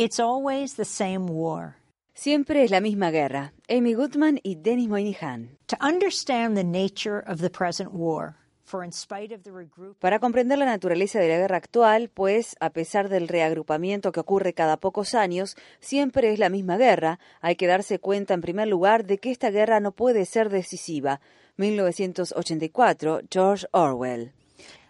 It's always the same war. Siempre es la misma guerra. Amy Goodman y Dennis Moynihan. To understand the nature of the present war, for in spite of the regroup Para comprender la naturaleza de la guerra actual, pues, a pesar del reagrupamiento que ocurre cada pocos años, siempre es la misma guerra, hay que darse cuenta, en primer lugar, de que esta guerra no puede ser decisiva. 1984, George Orwell.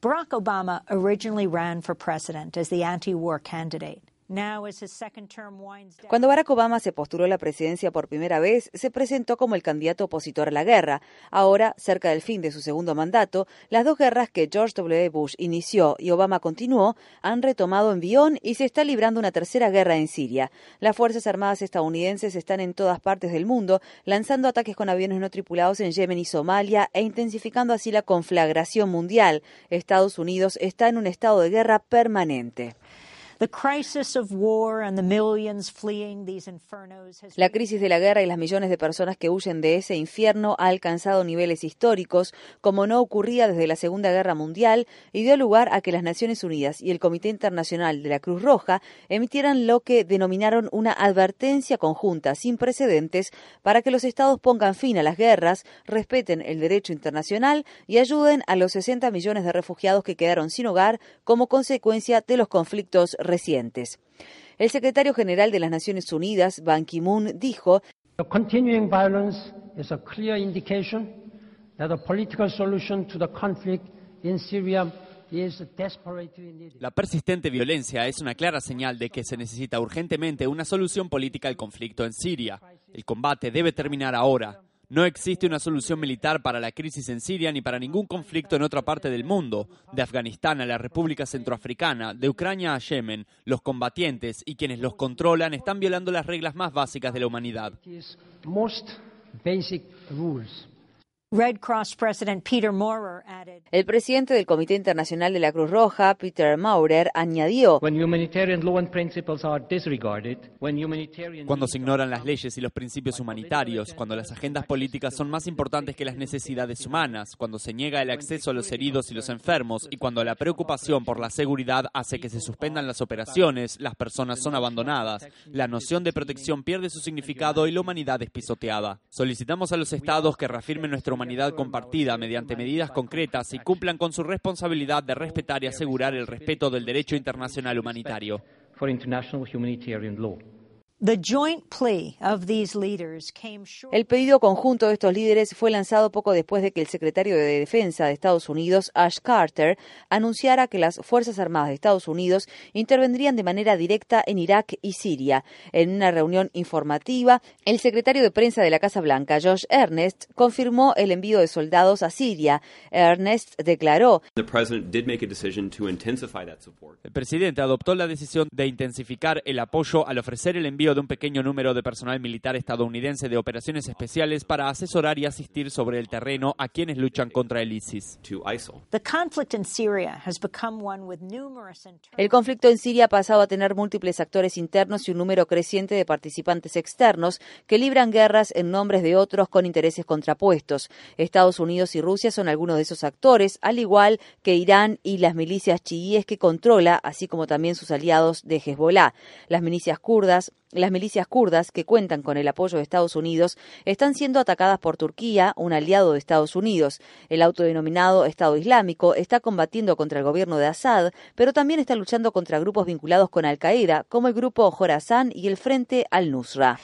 Barack Obama originally ran for president as the anti-war candidate. Cuando Barack Obama se postuló a la presidencia por primera vez, se presentó como el candidato opositor a la guerra. Ahora, cerca del fin de su segundo mandato, las dos guerras que George W. Bush inició y Obama continuó han retomado envión y se está librando una tercera guerra en Siria. Las Fuerzas Armadas estadounidenses están en todas partes del mundo, lanzando ataques con aviones no tripulados en Yemen y Somalia e intensificando así la conflagración mundial. Estados Unidos está en un estado de guerra permanente. The crisis of war and the millions fleeing these infernos has La crisis de la guerra y las millones de personas que huyen de ese infierno ha alcanzado niveles históricos, como no ocurría desde la Segunda Guerra Mundial, y dio lugar a que las Naciones Unidas y el Comité Internacional de la Cruz Roja emitieran lo que denominaron una advertencia conjunta sin precedentes para que los estados pongan fin a las guerras, respeten el derecho internacional y ayuden a los 60 millones de refugiados que quedaron sin hogar como consecuencia de los conflictos recientes. El secretario general de las Naciones Unidas, Ban Ki-moon, dijo The continuing violence is a clear indication that a political solution to the conflict in Syria is desperately needed. La persistente violencia es una clara señal de que se necesita urgentemente una solución política al conflicto en Siria. El combate debe terminar ahora. No existe una solución militar para la crisis en Siria ni para ningún conflicto en otra parte del mundo. De Afganistán a la República Centroafricana, de Ucrania a Yemen, los combatientes y quienes los controlan están violando las reglas más básicas de la humanidad. El presidente del Comité Internacional de la Cruz Roja, Peter Maurer, añadió When humanitarian law and principles are disregarded, when humanitarian Cuando se ignoran las leyes y los principios humanitarios, cuando las agendas políticas son más importantes que las necesidades humanas, cuando se niega el acceso a los heridos y los enfermos y cuando la preocupación por la seguridad hace que se suspendan las operaciones, las personas son abandonadas, la noción de protección pierde su significado y la humanidad es pisoteada. Solicitamos a los estados que reafirmen nuestra humanidad compartida mediante medidas concretas y cumplan con su responsabilidad de respetar y asegurar el respeto del derecho internacional humanitario. For international humanitarian law. the joint plea of these leaders came short. El pedido conjunto de estos líderes fue lanzado poco después de que el secretario de Defensa de Estados Unidos, Ash Carter, anunciara que las Fuerzas Armadas de Estados Unidos intervendrían de manera directa en Irak y Siria. En una reunión informativa, el secretario de prensa de la Casa Blanca, Josh Ernest, confirmó el envío de soldados a Siria. Ernest declaró, The president did make a decision to intensify that support. El presidente adoptó la decisión de intensificar el apoyo al ofrecer el envío de un pequeño número de personal militar estadounidense de operaciones especiales para asesorar y asistir sobre el terreno a quienes luchan contra el ISIS. to ISIL. The conflict in Syria has become one with numerous internal El conflicto en Siria ha pasado a tener múltiples actores internos y un número creciente de participantes externos que libran guerras en nombres de otros con intereses contrapuestos. Estados Unidos y Rusia son algunos de esos actores, al igual que Irán y las milicias chiíes que controla, así como también sus aliados de Hezbollah. Las milicias kurdas las milicias kurdas, que cuentan con el apoyo de Estados Unidos, están siendo atacadas por Turquía, un aliado de Estados Unidos. El autodenominado Estado Islámico está combatiendo contra el gobierno de Assad, pero también está luchando contra grupos vinculados con Al-Qaeda, como el grupo Khorasan y el Frente al-Nusra.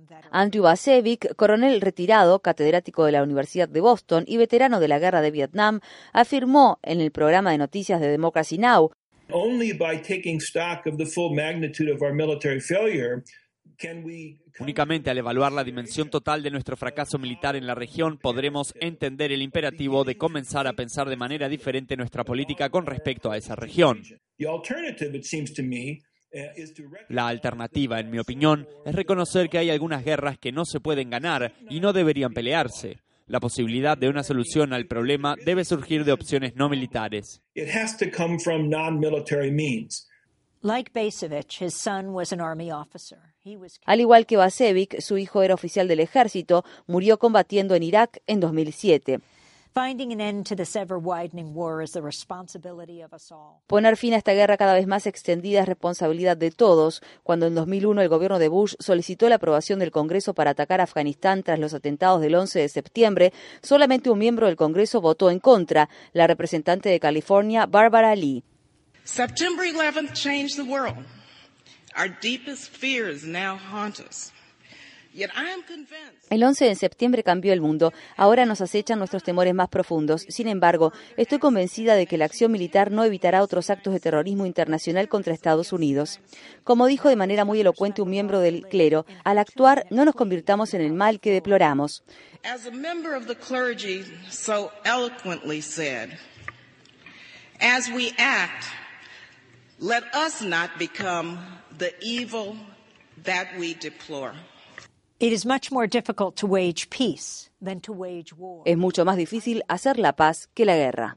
Basevich. Andrew Bacevic, coronel retirado, catedrático de la Universidad de Boston y veterano de la guerra de Vietnam, afirmó en el programa de noticias de Democracy Now! Only by taking stock of the full magnitude of our military failure can we Únicamente al evaluar la dimensión total de nuestro fracaso militar en la región podremos entender el imperativo de comenzar a pensar de manera diferente nuestra política con respecto a esa región. the alternative, it seems to me, is to recognize La alternativa, en mi opinión, es reconocer que hay algunas guerras que no se pueden ganar y no deberían pelearse. La posibilidad de una solución al problema debe surgir de opciones no militares. it has to come from non-military means. Like Basevich, his son was an army officer. He was Al igual que Bacevic, su hijo era oficial del ejército, murió combatiendo en Irak en 2007. Poner fin a esta guerra cada vez más extendida es responsabilidad de todos. Cuando en 2001 el gobierno de Bush solicitó la aprobación del Congreso para atacar a Afganistán tras los atentados del 11 de septiembre, solamente un miembro del Congreso votó en contra, la representante de California, Barbara Lee. September 11 changed the world. Our deepest fears now haunt us. El 11 de septiembre cambió el mundo. Ahora nos acechan nuestros temores más profundos. Sin embargo, estoy convencida de que la acción militar no evitará otros actos de terrorismo internacional contra Estados Unidos. Como dijo de manera muy elocuente un miembro del clero, al actuar no nos convirtamos en el mal que deploramos. As a member of the clergy so eloquently said, as we act, let us not become the evil that we deplore. Es mucho más difícil hacer la paz que la guerra.